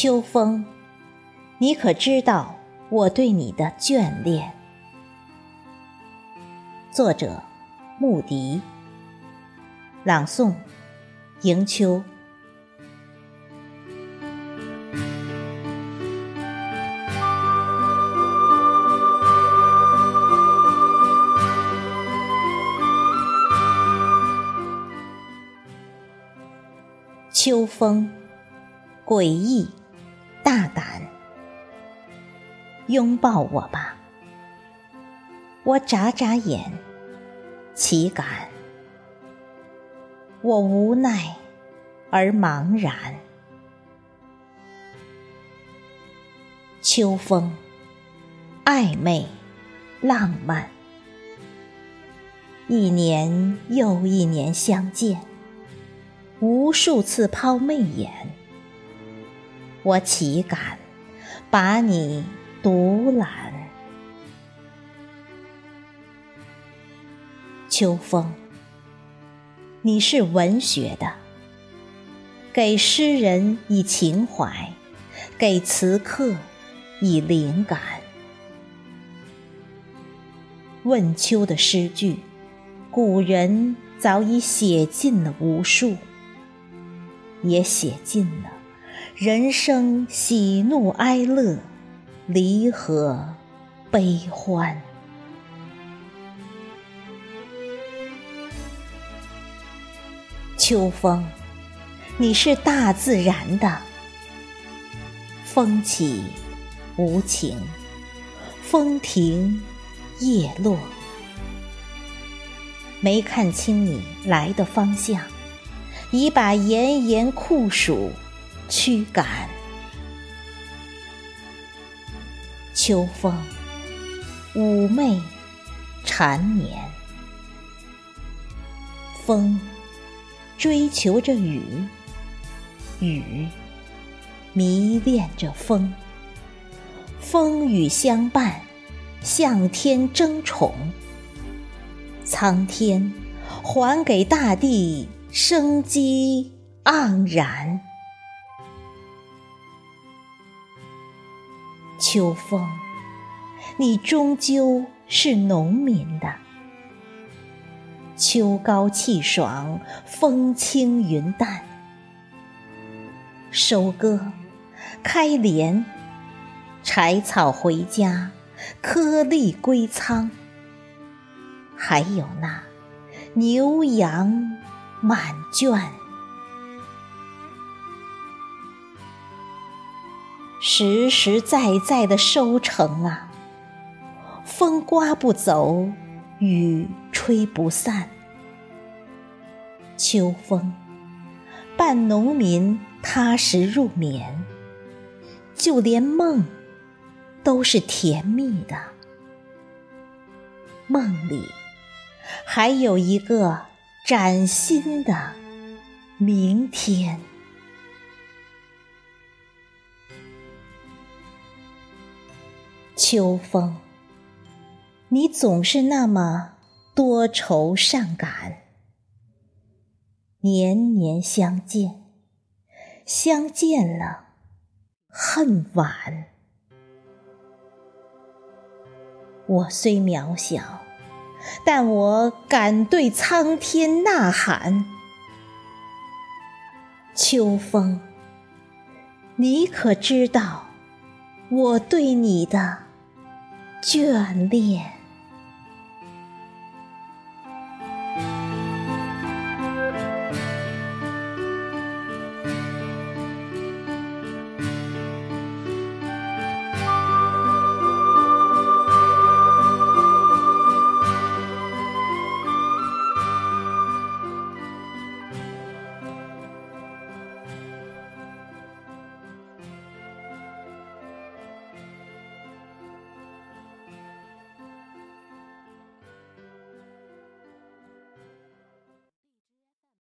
秋风，你可知道我对你的眷恋？作者：穆迪。朗诵：迎秋。秋风，诡异，大胆，拥抱我吧。我眨眨眼，岂敢？我无奈而茫然。秋风，暧昧，浪漫，一年又一年相见。无数次抛媚眼，我岂敢把你独揽？秋风，你是文学的，给诗人以情怀，给词客以灵感。问秋的诗句，古人早已写尽了无数。也写尽了人生喜怒哀乐、离合悲欢。秋风，你是大自然的，风起无情，风停叶落，没看清你来的方向。已把炎炎酷暑驱赶。秋风妩媚缠绵，风追求着雨，雨迷恋着风，风雨相伴，向天争宠，苍天还给大地。生机盎然，秋风，你终究是农民的。秋高气爽，风轻云淡，收割、开镰，柴草回家，颗粒归仓，还有那牛羊。满圈，实实在在的收成啊！风刮不走，雨吹不散。秋风伴农民踏实入眠，就连梦都是甜蜜的。梦里还有一个。崭新的明天，秋风，你总是那么多愁善感。年年相见，相见了恨晚。我虽渺小。但我敢对苍天呐喊：秋风，你可知道我对你的眷恋？